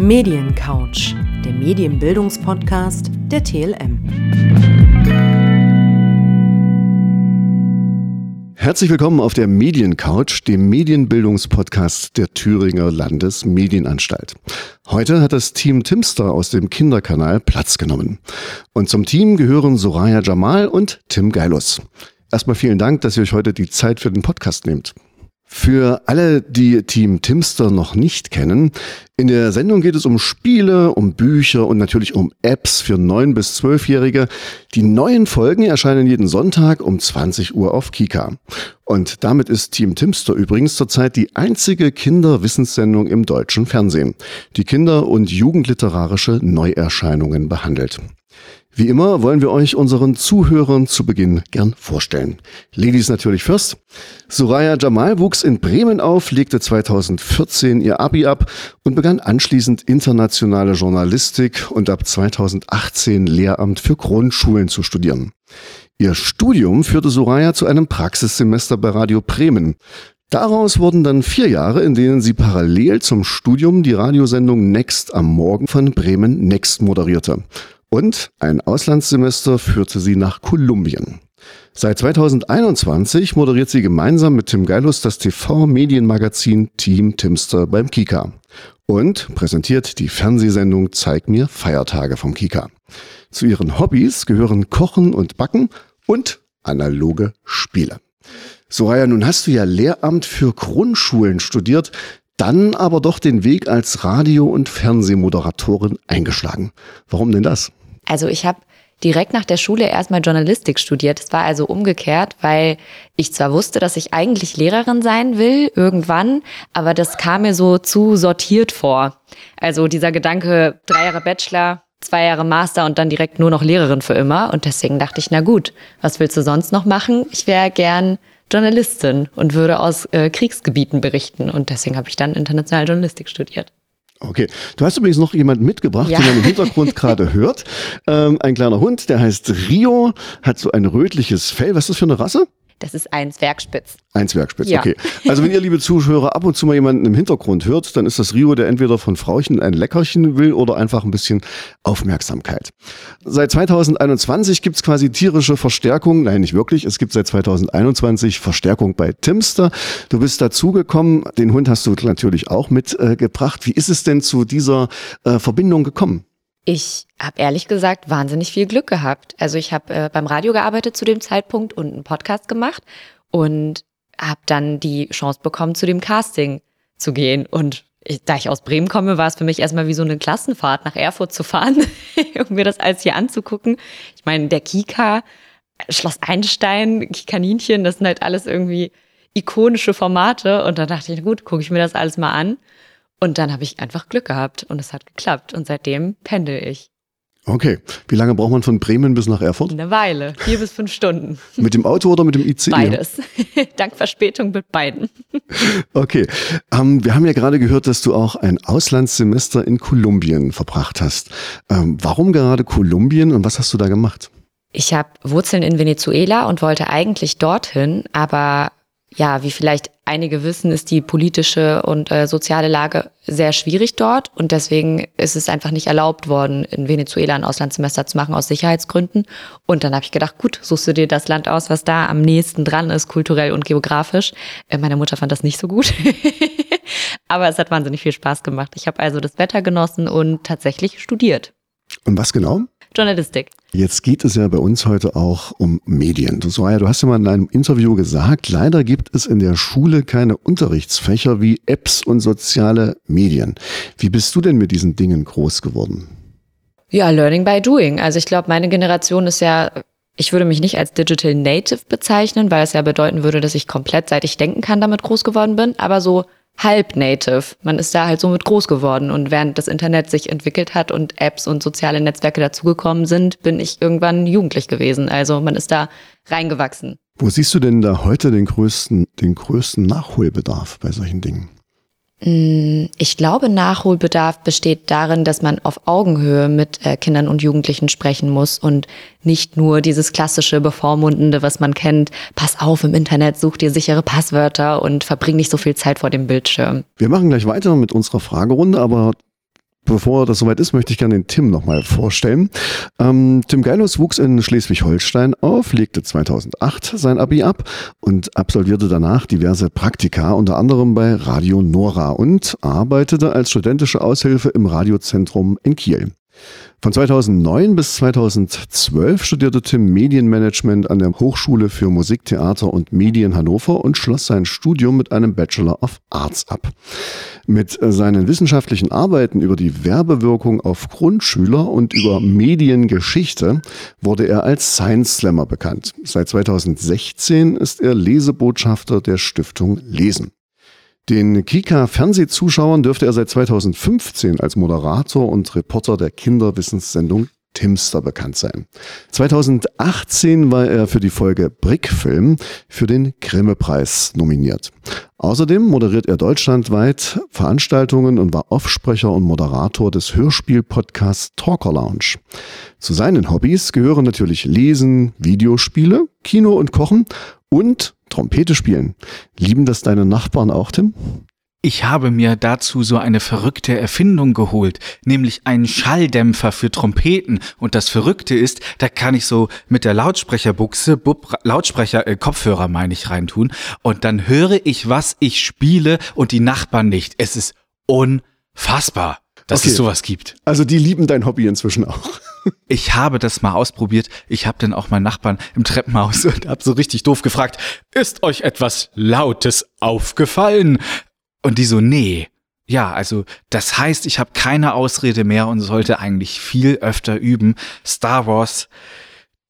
Mediencouch, der Medienbildungspodcast der TLM. Herzlich willkommen auf der Mediencouch, dem Medienbildungspodcast der Thüringer Landesmedienanstalt. Heute hat das Team Timster aus dem Kinderkanal Platz genommen. Und zum Team gehören Soraya Jamal und Tim Geilus. Erstmal vielen Dank, dass ihr euch heute die Zeit für den Podcast nehmt. Für alle, die Team Timster noch nicht kennen, in der Sendung geht es um Spiele, um Bücher und natürlich um Apps für 9- bis 12-Jährige. Die neuen Folgen erscheinen jeden Sonntag um 20 Uhr auf Kika. Und damit ist Team Timster übrigens zurzeit die einzige Kinderwissenssendung im deutschen Fernsehen, die Kinder- und Jugendliterarische Neuerscheinungen behandelt. Wie immer wollen wir euch unseren Zuhörern zu Beginn gern vorstellen. Ladies natürlich first. Soraya Jamal wuchs in Bremen auf, legte 2014 ihr Abi ab und begann anschließend internationale Journalistik und ab 2018 Lehramt für Grundschulen zu studieren. Ihr Studium führte Soraya zu einem Praxissemester bei Radio Bremen. Daraus wurden dann vier Jahre, in denen sie parallel zum Studium die Radiosendung Next am Morgen von Bremen Next moderierte. Und ein Auslandssemester führte sie nach Kolumbien. Seit 2021 moderiert sie gemeinsam mit Tim Geilus das TV-Medienmagazin Team Timster beim Kika und präsentiert die Fernsehsendung Zeig mir Feiertage vom Kika. Zu ihren Hobbys gehören Kochen und Backen und analoge Spiele. Soraya, nun hast du ja Lehramt für Grundschulen studiert, dann aber doch den Weg als Radio- und Fernsehmoderatorin eingeschlagen. Warum denn das? Also ich habe direkt nach der Schule erstmal Journalistik studiert. Es war also umgekehrt, weil ich zwar wusste, dass ich eigentlich Lehrerin sein will, irgendwann, aber das kam mir so zu sortiert vor. Also dieser Gedanke, drei Jahre Bachelor, zwei Jahre Master und dann direkt nur noch Lehrerin für immer. Und deswegen dachte ich, na gut, was willst du sonst noch machen? Ich wäre gern Journalistin und würde aus äh, Kriegsgebieten berichten. Und deswegen habe ich dann internationale Journalistik studiert. Okay, du hast übrigens noch jemanden mitgebracht, ja. den man im Hintergrund gerade hört. Ähm, ein kleiner Hund, der heißt Rio, hat so ein rötliches Fell. Was ist das für eine Rasse? Das ist ein Zwergspitz. Ein Zwergspitz, ja. okay. Also wenn ihr, liebe Zuhörer, ab und zu mal jemanden im Hintergrund hört, dann ist das Rio, der entweder von Frauchen ein Leckerchen will oder einfach ein bisschen Aufmerksamkeit. Seit 2021 gibt's quasi tierische Verstärkung. Nein, nicht wirklich. Es gibt seit 2021 Verstärkung bei Timster. Du bist dazugekommen. Den Hund hast du natürlich auch mitgebracht. Äh, Wie ist es denn zu dieser äh, Verbindung gekommen? Ich habe ehrlich gesagt wahnsinnig viel Glück gehabt. Also ich habe äh, beim Radio gearbeitet zu dem Zeitpunkt und einen Podcast gemacht und habe dann die Chance bekommen, zu dem Casting zu gehen. Und ich, da ich aus Bremen komme, war es für mich erstmal wie so eine Klassenfahrt nach Erfurt zu fahren, um mir das alles hier anzugucken. Ich meine, der Kika, Schloss Einstein, Kaninchen, das sind halt alles irgendwie ikonische Formate. Und da dachte ich, gut, gucke ich mir das alles mal an. Und dann habe ich einfach Glück gehabt und es hat geklappt. Und seitdem pendel ich. Okay. Wie lange braucht man von Bremen bis nach Erfurt? Eine Weile. Vier bis fünf Stunden. Mit dem Auto oder mit dem ICE? Beides. Dank Verspätung mit beiden. Okay. Ähm, wir haben ja gerade gehört, dass du auch ein Auslandssemester in Kolumbien verbracht hast. Ähm, warum gerade Kolumbien und was hast du da gemacht? Ich habe Wurzeln in Venezuela und wollte eigentlich dorthin, aber ja, wie vielleicht einige wissen, ist die politische und äh, soziale Lage sehr schwierig dort und deswegen ist es einfach nicht erlaubt worden, in Venezuela ein Auslandssemester zu machen aus Sicherheitsgründen. Und dann habe ich gedacht, gut, suchst du dir das Land aus, was da am nächsten dran ist, kulturell und geografisch. Äh, meine Mutter fand das nicht so gut, aber es hat wahnsinnig viel Spaß gemacht. Ich habe also das Wetter genossen und tatsächlich studiert. Und was genau? Journalistik. Jetzt geht es ja bei uns heute auch um Medien. Du, Soraya, du hast ja mal in einem Interview gesagt, leider gibt es in der Schule keine Unterrichtsfächer wie Apps und soziale Medien. Wie bist du denn mit diesen Dingen groß geworden? Ja, Learning by Doing. Also ich glaube, meine Generation ist ja ich würde mich nicht als Digital Native bezeichnen, weil es ja bedeuten würde, dass ich komplett seit ich denken kann damit groß geworden bin, aber so halb native. Man ist da halt so mit groß geworden und während das Internet sich entwickelt hat und Apps und soziale Netzwerke dazugekommen sind, bin ich irgendwann jugendlich gewesen. Also man ist da reingewachsen. Wo siehst du denn da heute den größten, den größten Nachholbedarf bei solchen Dingen? Mm, ich glaube, Nachholbedarf besteht darin, dass man auf Augenhöhe mit äh, Kindern und Jugendlichen sprechen muss und nicht nur dieses klassische Bevormundende, was man kennt. Pass auf im Internet, such dir sichere Passwörter und verbring nicht so viel Zeit vor dem Bildschirm. Wir machen gleich weiter mit unserer Fragerunde, aber Bevor das soweit ist, möchte ich gerne den Tim nochmal vorstellen. Ähm, Tim Geilus wuchs in Schleswig-Holstein auf, legte 2008 sein Abi ab und absolvierte danach diverse Praktika, unter anderem bei Radio Nora und arbeitete als studentische Aushilfe im Radiozentrum in Kiel. Von 2009 bis 2012 studierte Tim Medienmanagement an der Hochschule für Musik, Theater und Medien Hannover und schloss sein Studium mit einem Bachelor of Arts ab. Mit seinen wissenschaftlichen Arbeiten über die Werbewirkung auf Grundschüler und über Mediengeschichte wurde er als Science Slammer bekannt. Seit 2016 ist er Lesebotschafter der Stiftung Lesen. Den Kika-Fernsehzuschauern dürfte er seit 2015 als Moderator und Reporter der Kinderwissenssendung Timster bekannt sein. 2018 war er für die Folge Brickfilm für den Grimme-Preis nominiert. Außerdem moderiert er deutschlandweit Veranstaltungen und war Offsprecher und Moderator des Hörspiel-Podcasts Talker Lounge. Zu seinen Hobbys gehören natürlich Lesen, Videospiele, Kino und Kochen und Trompete spielen. Lieben das deine Nachbarn auch, Tim? Ich habe mir dazu so eine verrückte Erfindung geholt, nämlich einen Schalldämpfer für Trompeten. Und das Verrückte ist, da kann ich so mit der Lautsprecherbuchse, Bub, Lautsprecher, äh, Kopfhörer meine ich reintun. Und dann höre ich, was ich spiele und die Nachbarn nicht. Es ist unfassbar, dass okay. es sowas gibt. Also die lieben dein Hobby inzwischen auch. Ich habe das mal ausprobiert. Ich habe dann auch meinen Nachbarn im Treppenhaus und habe so richtig doof gefragt, ist euch etwas Lautes aufgefallen? Und die so, nee. Ja, also das heißt, ich habe keine Ausrede mehr und sollte eigentlich viel öfter üben. Star Wars,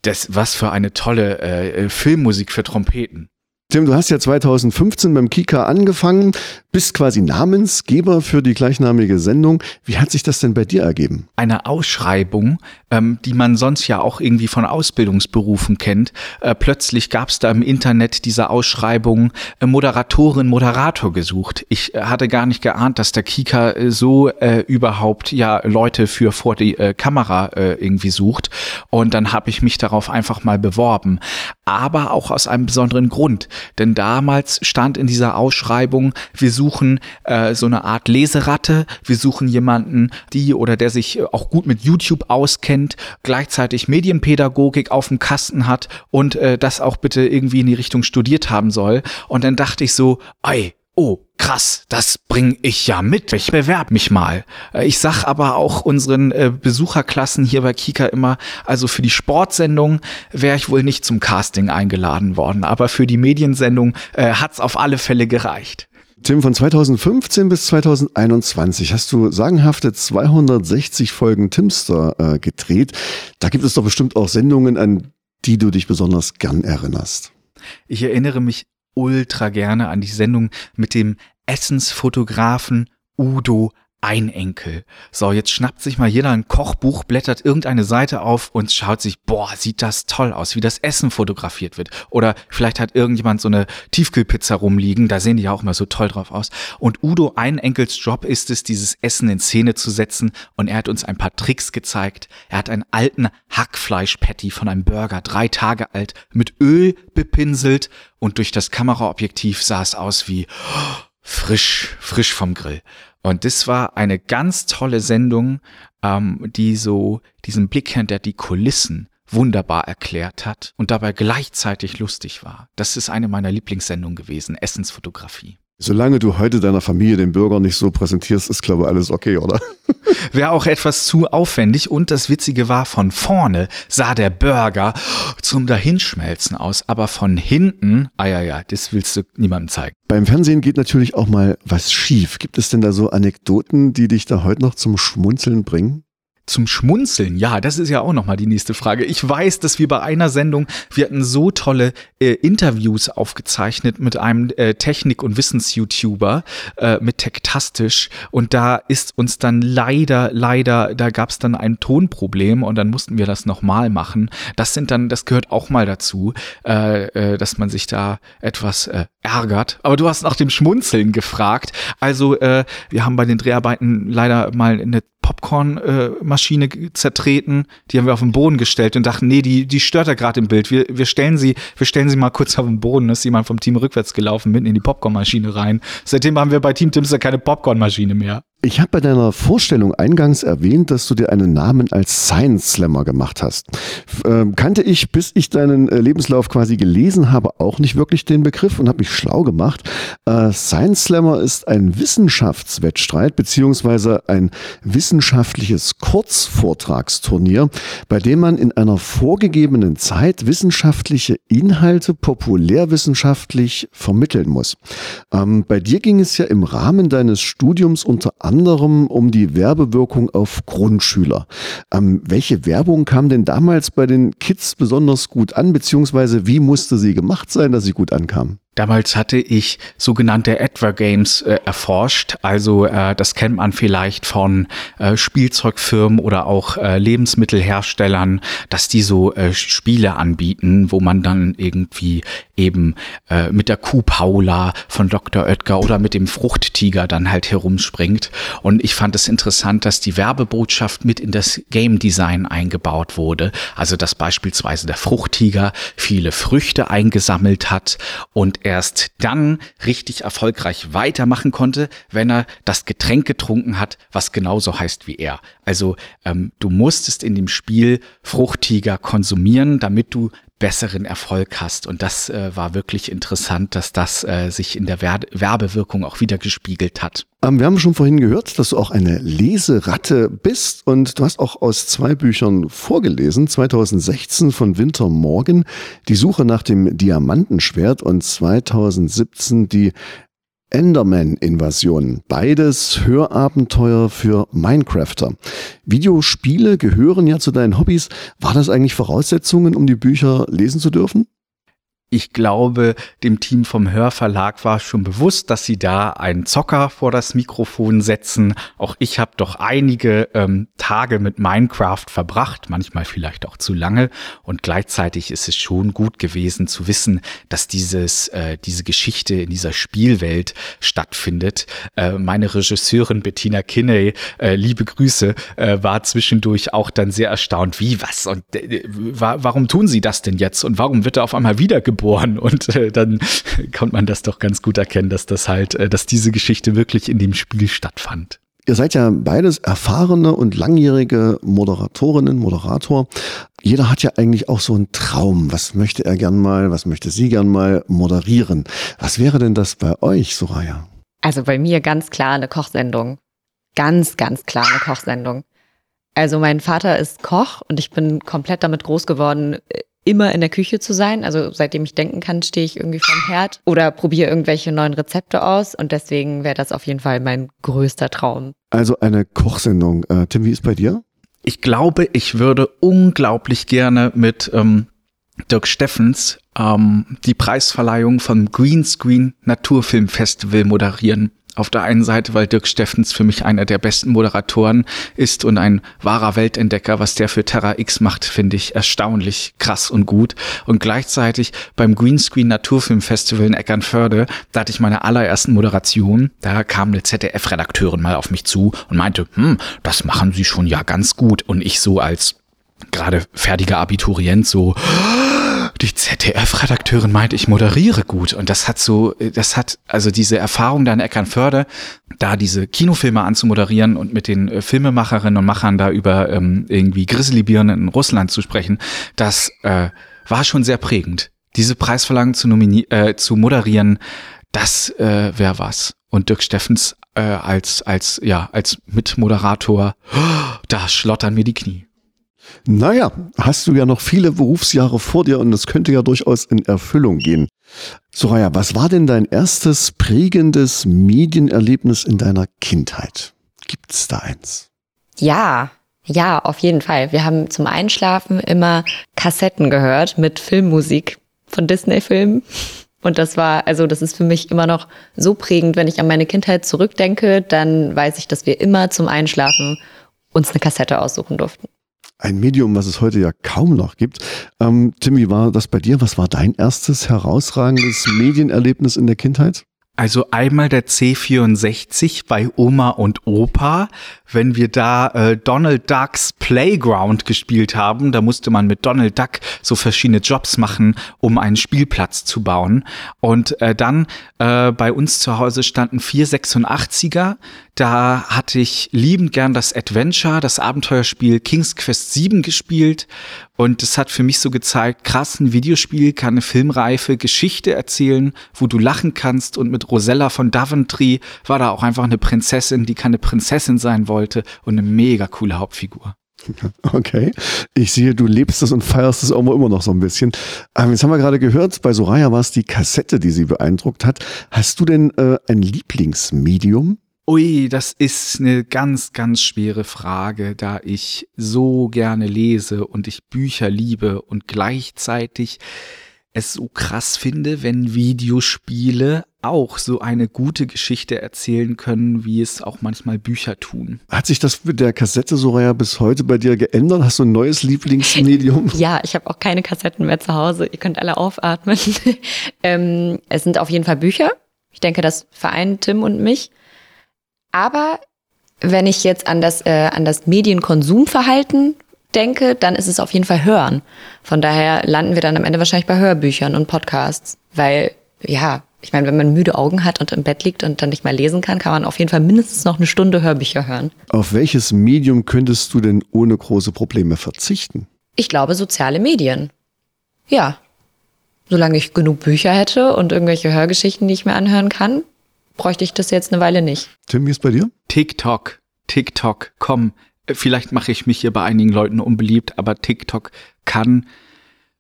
das was für eine tolle äh, Filmmusik für Trompeten. Tim, du hast ja 2015 beim Kika angefangen, bist quasi Namensgeber für die gleichnamige Sendung. Wie hat sich das denn bei dir ergeben? Eine Ausschreibung, ähm, die man sonst ja auch irgendwie von Ausbildungsberufen kennt. Äh, plötzlich gab es da im Internet diese Ausschreibung äh, Moderatorin, Moderator gesucht. Ich äh, hatte gar nicht geahnt, dass der Kika äh, so äh, überhaupt ja Leute für vor die äh, Kamera irgendwie sucht. Und dann habe ich mich darauf einfach mal beworben. Aber auch aus einem besonderen Grund denn damals stand in dieser Ausschreibung, wir suchen äh, so eine Art Leseratte, wir suchen jemanden, die oder der sich auch gut mit YouTube auskennt, gleichzeitig Medienpädagogik auf dem Kasten hat und äh, das auch bitte irgendwie in die Richtung studiert haben soll. Und dann dachte ich so, ey, oh, krass, das bring ich ja mit. Ich bewerb mich mal. Äh, ich sag aber auch unseren äh, Besucherklassen hier bei Kika immer, also für die Sportsendung wäre ich wohl nicht zum Casting eingeladen worden, aber für die Mediensendung äh, hat's auf alle Fälle gereicht. Tim, von 2015 bis 2021 hast du sagenhafte 260 Folgen Timster äh, gedreht. Da gibt es doch bestimmt auch Sendungen, an die du dich besonders gern erinnerst. Ich erinnere mich ultra gerne an die Sendung mit dem Essensfotografen Udo ein Enkel. So, jetzt schnappt sich mal jeder ein Kochbuch, blättert irgendeine Seite auf und schaut sich, boah, sieht das toll aus, wie das Essen fotografiert wird. Oder vielleicht hat irgendjemand so eine Tiefkühlpizza rumliegen, da sehen die ja auch immer so toll drauf aus. Und Udo ein Enkels Job ist es, dieses Essen in Szene zu setzen und er hat uns ein paar Tricks gezeigt. Er hat einen alten Hackfleisch-Patty von einem Burger, drei Tage alt, mit Öl bepinselt und durch das Kameraobjektiv sah es aus wie frisch, frisch vom Grill. Und das war eine ganz tolle Sendung, ähm, die so diesen Blick hinter die Kulissen wunderbar erklärt hat und dabei gleichzeitig lustig war. Das ist eine meiner Lieblingssendungen gewesen, Essensfotografie. Solange du heute deiner Familie den Bürger nicht so präsentierst, ist glaube ich alles okay, oder? Wäre auch etwas zu aufwendig und das Witzige war, von vorne sah der Burger zum Dahinschmelzen aus, aber von hinten, ah ja, ja, das willst du niemandem zeigen. Beim Fernsehen geht natürlich auch mal was schief. Gibt es denn da so Anekdoten, die dich da heute noch zum Schmunzeln bringen? Zum Schmunzeln? Ja, das ist ja auch nochmal die nächste Frage. Ich weiß, dass wir bei einer Sendung, wir hatten so tolle äh, Interviews aufgezeichnet mit einem äh, Technik- und Wissens-YouTuber, äh, mit Tektastisch. Und da ist uns dann leider, leider, da gab es dann ein Tonproblem und dann mussten wir das nochmal machen. Das sind dann, das gehört auch mal dazu, äh, äh, dass man sich da etwas äh, ärgert. Aber du hast nach dem Schmunzeln gefragt. Also äh, wir haben bei den Dreharbeiten leider mal eine Popcorn-Maschine äh, zertreten. Die haben wir auf den Boden gestellt und dachten, nee, die, die stört ja gerade im Bild. Wir, wir stellen sie, wir stellen sie mal kurz auf den Boden. Ist jemand vom Team rückwärts gelaufen, mitten in die Popcorn-Maschine rein. Seitdem haben wir bei Team Timster keine Popcorn-Maschine mehr. Ich habe bei deiner Vorstellung eingangs erwähnt, dass du dir einen Namen als Science Slammer gemacht hast. Ähm, kannte ich, bis ich deinen äh, Lebenslauf quasi gelesen habe, auch nicht wirklich den Begriff und habe mich schlau gemacht. Äh, Science Slammer ist ein Wissenschaftswettstreit beziehungsweise ein wissenschaftliches Kurzvortragsturnier, bei dem man in einer vorgegebenen Zeit wissenschaftliche Inhalte populärwissenschaftlich vermitteln muss. Ähm, bei dir ging es ja im Rahmen deines Studiums unter anderem um die Werbewirkung auf Grundschüler. Ähm, welche Werbung kam denn damals bei den Kids besonders gut an, beziehungsweise wie musste sie gemacht sein, dass sie gut ankam? Damals hatte ich sogenannte Adver-Games äh, erforscht. Also äh, das kennt man vielleicht von äh, Spielzeugfirmen oder auch äh, Lebensmittelherstellern, dass die so äh, Spiele anbieten, wo man dann irgendwie eben äh, mit der Kuh Paula von Dr. Oetker oder mit dem Fruchttiger dann halt herumspringt. Und ich fand es interessant, dass die Werbebotschaft mit in das Game Design eingebaut wurde. Also dass beispielsweise der Fruchttiger viele Früchte eingesammelt hat und erst dann richtig erfolgreich weitermachen konnte, wenn er das Getränk getrunken hat, was genauso heißt wie er. Also ähm, du musstest in dem Spiel Fruchtiger konsumieren, damit du besseren Erfolg hast. Und das äh, war wirklich interessant, dass das äh, sich in der Wer Werbewirkung auch wieder gespiegelt hat. Ähm, wir haben schon vorhin gehört, dass du auch eine Leseratte bist und du hast auch aus zwei Büchern vorgelesen. 2016 von Winter Morgen, Die Suche nach dem Diamantenschwert und 2017 die Enderman-Invasion. Beides Hörabenteuer für Minecrafter. Videospiele gehören ja zu deinen Hobbys. War das eigentlich Voraussetzungen, um die Bücher lesen zu dürfen? Ich glaube, dem Team vom Hörverlag war schon bewusst, dass sie da einen Zocker vor das Mikrofon setzen. Auch ich habe doch einige ähm, Tage mit Minecraft verbracht, manchmal vielleicht auch zu lange. Und gleichzeitig ist es schon gut gewesen zu wissen, dass dieses, äh, diese Geschichte in dieser Spielwelt stattfindet. Äh, meine Regisseurin Bettina Kinney, äh, liebe Grüße, äh, war zwischendurch auch dann sehr erstaunt, wie was und äh, warum tun sie das denn jetzt und warum wird er auf einmal wiedergeboren? Geboren und äh, dann konnte man das doch ganz gut erkennen, dass das halt, äh, dass diese Geschichte wirklich in dem Spiel stattfand. Ihr seid ja beides erfahrene und langjährige Moderatorinnen, Moderator. Jeder hat ja eigentlich auch so einen Traum. Was möchte er gern mal, was möchte sie gern mal moderieren? Was wäre denn das bei euch, Soraya? Also bei mir ganz klar eine Kochsendung. Ganz, ganz klar eine Kochsendung. Also mein Vater ist Koch und ich bin komplett damit groß geworden, immer in der Küche zu sein. Also seitdem ich denken kann, stehe ich irgendwie vorm Herd oder probiere irgendwelche neuen Rezepte aus. Und deswegen wäre das auf jeden Fall mein größter Traum. Also eine Kochsendung. Äh, Tim, wie ist bei dir? Ich glaube, ich würde unglaublich gerne mit ähm, Dirk Steffens ähm, die Preisverleihung vom Greenscreen Naturfilm Festival moderieren. Auf der einen Seite, weil Dirk Steffens für mich einer der besten Moderatoren ist und ein wahrer Weltentdecker, was der für Terra X macht, finde ich erstaunlich krass und gut. Und gleichzeitig beim Greenscreen Naturfilm Festival in Eckernförde, da hatte ich meine allerersten Moderation. Da kam eine ZDF-Redakteurin mal auf mich zu und meinte, hm, das machen Sie schon ja ganz gut. Und ich so als gerade fertiger Abiturient so, die ZDF-Redakteurin meint, ich moderiere gut. Und das hat so, das hat, also diese Erfahrung da in Eckernförde, da diese Kinofilme anzumoderieren und mit den äh, Filmemacherinnen und Machern da über ähm, irgendwie Grizzlybirnen in Russland zu sprechen, das äh, war schon sehr prägend. Diese Preisverlangen zu, äh, zu moderieren, das äh, wäre was. Und Dirk Steffens äh, als, als, ja, als Mitmoderator, da schlottern mir die Knie. Naja, hast du ja noch viele Berufsjahre vor dir und das könnte ja durchaus in Erfüllung gehen. Soraya, was war denn dein erstes prägendes Medienerlebnis in deiner Kindheit? Gibt es da eins? Ja, ja, auf jeden Fall. Wir haben zum Einschlafen immer Kassetten gehört mit Filmmusik von Disney-Filmen. Und das war, also das ist für mich immer noch so prägend, wenn ich an meine Kindheit zurückdenke, dann weiß ich, dass wir immer zum Einschlafen uns eine Kassette aussuchen durften ein Medium, was es heute ja kaum noch gibt. Ähm, Tim, wie war das bei dir? Was war dein erstes herausragendes Medienerlebnis in der Kindheit? Also einmal der C64 bei Oma und Opa, wenn wir da äh, Donald Ducks Playground gespielt haben, da musste man mit Donald Duck so verschiedene Jobs machen, um einen Spielplatz zu bauen. Und äh, dann äh, bei uns zu Hause standen vier 86er, Da hatte ich liebend gern das Adventure, das Abenteuerspiel King's Quest 7 gespielt. Und es hat für mich so gezeigt, krass, ein Videospiel kann eine filmreife Geschichte erzählen, wo du lachen kannst. Und mit Rosella von Daventry war da auch einfach eine Prinzessin, die keine Prinzessin sein wollte und eine mega coole Hauptfigur. Okay. Ich sehe, du lebst es und feierst es auch immer noch so ein bisschen. Ähm, jetzt haben wir gerade gehört, bei Soraya war es die Kassette, die sie beeindruckt hat. Hast du denn äh, ein Lieblingsmedium? Ui, das ist eine ganz, ganz schwere Frage, da ich so gerne lese und ich Bücher liebe und gleichzeitig es so krass finde, wenn Videospiele auch so eine gute Geschichte erzählen können, wie es auch manchmal Bücher tun. Hat sich das mit der Kassette Soraya bis heute bei dir geändert? Hast du ein neues Lieblingsmedium? Ja, ich habe auch keine Kassetten mehr zu Hause. Ihr könnt alle aufatmen. ähm, es sind auf jeden Fall Bücher. Ich denke, das vereint Tim und mich. Aber wenn ich jetzt an das, äh, an das Medienkonsumverhalten denke, dann ist es auf jeden Fall Hören. Von daher landen wir dann am Ende wahrscheinlich bei Hörbüchern und Podcasts. Weil, ja, ich meine, wenn man müde Augen hat und im Bett liegt und dann nicht mehr lesen kann, kann man auf jeden Fall mindestens noch eine Stunde Hörbücher hören. Auf welches Medium könntest du denn ohne große Probleme verzichten? Ich glaube, soziale Medien. Ja. Solange ich genug Bücher hätte und irgendwelche Hörgeschichten, die ich mir anhören kann, bräuchte ich das jetzt eine Weile nicht. Tim, wie ist bei dir? TikTok, TikTok, komm. Vielleicht mache ich mich hier bei einigen Leuten unbeliebt, aber TikTok kann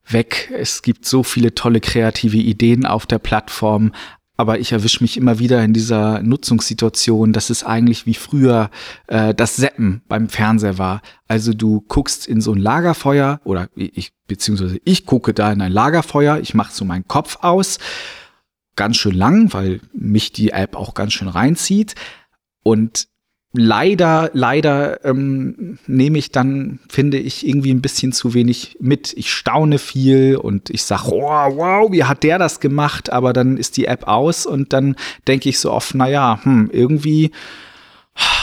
weg. Es gibt so viele tolle kreative Ideen auf der Plattform, aber ich erwische mich immer wieder in dieser Nutzungssituation, dass es eigentlich wie früher äh, das Seppen beim Fernseher war. Also du guckst in so ein Lagerfeuer oder ich beziehungsweise ich gucke da in ein Lagerfeuer, ich mache so meinen Kopf aus, ganz schön lang, weil mich die App auch ganz schön reinzieht und leider, leider ähm, nehme ich dann, finde ich, irgendwie ein bisschen zu wenig mit. Ich staune viel und ich sage, wow, wow, wie hat der das gemacht? Aber dann ist die App aus und dann denke ich so oft, naja, hm, irgendwie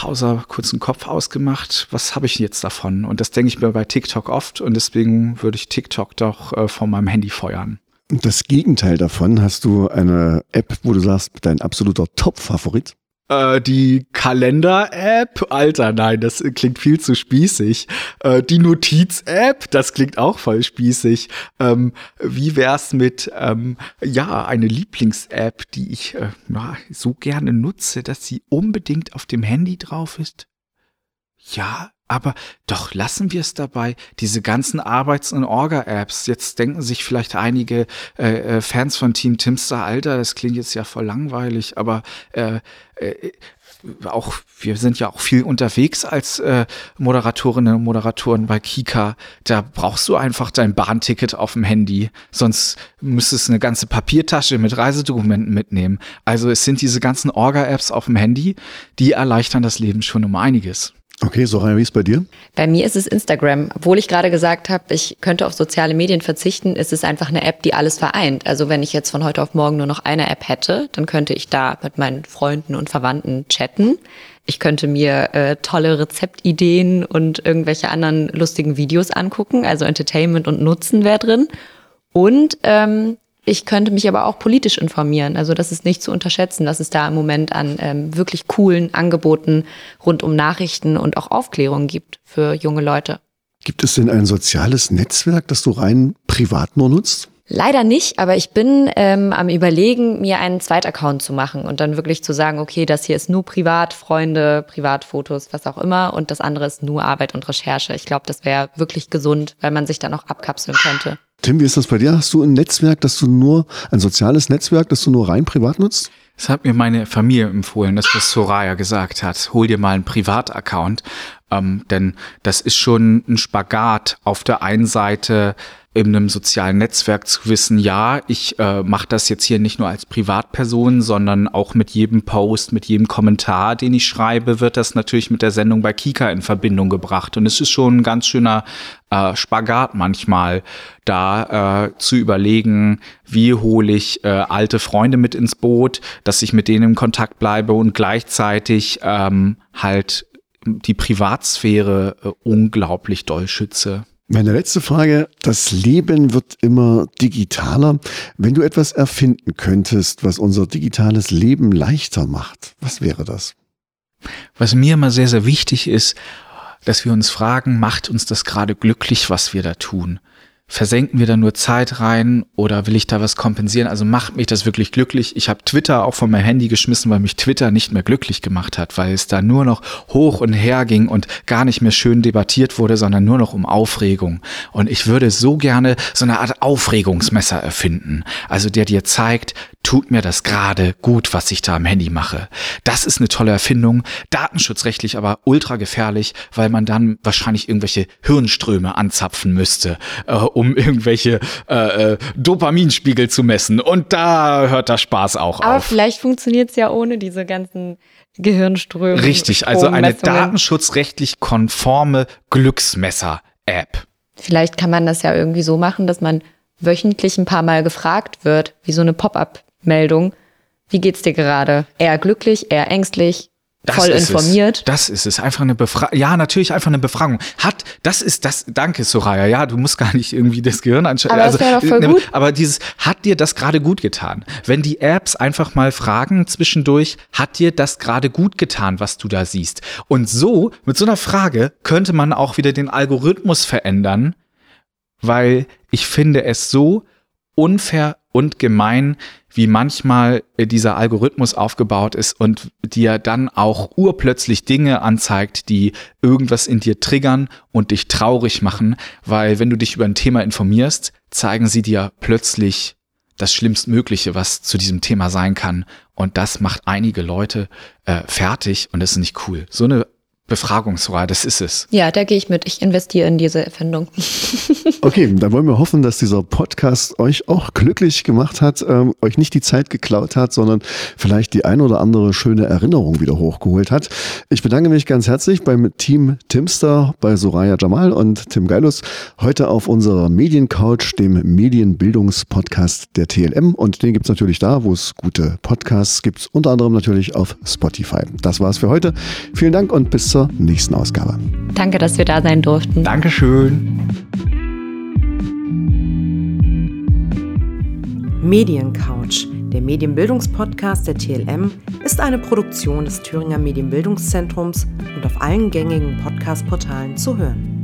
außer kurzen Kopf ausgemacht, was habe ich jetzt davon? Und das denke ich mir bei TikTok oft und deswegen würde ich TikTok doch äh, von meinem Handy feuern. Das Gegenteil davon, hast du eine App, wo du sagst, dein absoluter Top-Favorit? Äh, die Kalender-App, Alter, nein, das klingt viel zu spießig. Äh, die Notiz-App, das klingt auch voll spießig. Ähm, wie wär's mit, ähm, ja, eine Lieblings-App, die ich äh, so gerne nutze, dass sie unbedingt auf dem Handy drauf ist? Ja, aber doch lassen wir es dabei. Diese ganzen Arbeits- und Orga-Apps. Jetzt denken sich vielleicht einige äh, äh, Fans von Team Timster, Alter, das klingt jetzt ja voll langweilig, aber äh, äh, auch wir sind ja auch viel unterwegs als äh, Moderatorinnen und Moderatoren bei Kika. Da brauchst du einfach dein Bahnticket auf dem Handy, sonst müsstest du eine ganze Papiertasche mit Reisedokumenten mitnehmen. Also es sind diese ganzen Orga-Apps auf dem Handy, die erleichtern das Leben schon um einiges. Okay, Soraya, wie ist bei dir? Bei mir ist es Instagram. Obwohl ich gerade gesagt habe, ich könnte auf soziale Medien verzichten, ist es einfach eine App, die alles vereint. Also wenn ich jetzt von heute auf morgen nur noch eine App hätte, dann könnte ich da mit meinen Freunden und Verwandten chatten. Ich könnte mir äh, tolle Rezeptideen und irgendwelche anderen lustigen Videos angucken. Also Entertainment und Nutzen wäre drin. Und ähm, ich könnte mich aber auch politisch informieren. Also das ist nicht zu unterschätzen, dass es da im Moment an ähm, wirklich coolen Angeboten rund um Nachrichten und auch Aufklärung gibt für junge Leute. Gibt es denn ein soziales Netzwerk, das du rein privat nur nutzt? Leider nicht, aber ich bin ähm, am Überlegen, mir einen Zweitaccount zu machen und dann wirklich zu sagen, okay, das hier ist nur Privat, Freunde, Privatfotos, was auch immer und das andere ist nur Arbeit und Recherche. Ich glaube, das wäre wirklich gesund, weil man sich dann auch abkapseln könnte. Tim, wie ist das bei dir? Hast du ein Netzwerk, das du nur, ein soziales Netzwerk, das du nur rein privat nutzt? Das hat mir meine Familie empfohlen, dass das Soraya gesagt hat. Hol dir mal einen Privataccount, ähm, denn das ist schon ein Spagat. Auf der einen Seite in einem sozialen Netzwerk zu wissen, ja, ich äh, mache das jetzt hier nicht nur als Privatperson, sondern auch mit jedem Post, mit jedem Kommentar, den ich schreibe, wird das natürlich mit der Sendung bei Kika in Verbindung gebracht. Und es ist schon ein ganz schöner äh, Spagat manchmal, da äh, zu überlegen, wie hole ich äh, alte Freunde mit ins Boot, dass ich mit denen in Kontakt bleibe und gleichzeitig ähm, halt die Privatsphäre äh, unglaublich doll schütze. Meine letzte Frage. Das Leben wird immer digitaler. Wenn du etwas erfinden könntest, was unser digitales Leben leichter macht, was wäre das? Was mir immer sehr, sehr wichtig ist, dass wir uns fragen, macht uns das gerade glücklich, was wir da tun? Versenken wir da nur Zeit rein oder will ich da was kompensieren? Also macht mich das wirklich glücklich? Ich habe Twitter auch von meinem Handy geschmissen, weil mich Twitter nicht mehr glücklich gemacht hat, weil es da nur noch hoch und her ging und gar nicht mehr schön debattiert wurde, sondern nur noch um Aufregung. Und ich würde so gerne so eine Art Aufregungsmesser erfinden. Also der dir zeigt, tut mir das gerade gut, was ich da am Handy mache. Das ist eine tolle Erfindung, datenschutzrechtlich aber ultra gefährlich, weil man dann wahrscheinlich irgendwelche Hirnströme anzapfen müsste, äh, um irgendwelche äh, äh, Dopaminspiegel zu messen. Und da hört der Spaß auch aber auf. vielleicht funktioniert es ja ohne diese ganzen Gehirnströme. Richtig, also eine datenschutzrechtlich konforme Glücksmesser-App. Vielleicht kann man das ja irgendwie so machen, dass man wöchentlich ein paar Mal gefragt wird, wie so eine Pop-up-Meldung. Wie geht's dir gerade? Eher glücklich, eher ängstlich, voll ist informiert? Es. Das ist es. Einfach eine Befragung. Ja, natürlich einfach eine Befragung. Hat, das ist das, danke Soraya. Ja, du musst gar nicht irgendwie das Gehirn anschalten. Aber das voll ne. Aber dieses, hat dir das gerade gut getan? Wenn die Apps einfach mal fragen zwischendurch, hat dir das gerade gut getan, was du da siehst? Und so, mit so einer Frage, könnte man auch wieder den Algorithmus verändern, weil ich finde es so unfair und gemein, wie manchmal äh, dieser Algorithmus aufgebaut ist und dir dann auch urplötzlich Dinge anzeigt, die irgendwas in dir triggern und dich traurig machen, weil wenn du dich über ein Thema informierst, zeigen sie dir plötzlich das Schlimmstmögliche, was zu diesem Thema sein kann. Und das macht einige Leute äh, fertig und das ist nicht cool. So eine Befragungsreihe, das ist es. Ja, da gehe ich mit. Ich investiere in diese Erfindung. Okay, dann wollen wir hoffen, dass dieser Podcast euch auch glücklich gemacht hat, ähm, euch nicht die Zeit geklaut hat, sondern vielleicht die ein oder andere schöne Erinnerung wieder hochgeholt hat. Ich bedanke mich ganz herzlich beim Team Timster, bei Soraya Jamal und Tim Geilus, heute auf unserer Mediencouch, dem Medienbildungspodcast der TLM. Und den gibt's natürlich da, wo es gute Podcasts gibt, unter anderem natürlich auf Spotify. Das war's für heute. Vielen Dank und bis zur nächsten Ausgabe. Danke, dass wir da sein durften. Dankeschön. Mediencouch, der Medienbildungspodcast der TLM, ist eine Produktion des Thüringer Medienbildungszentrums und auf allen gängigen Podcast-Portalen zu hören.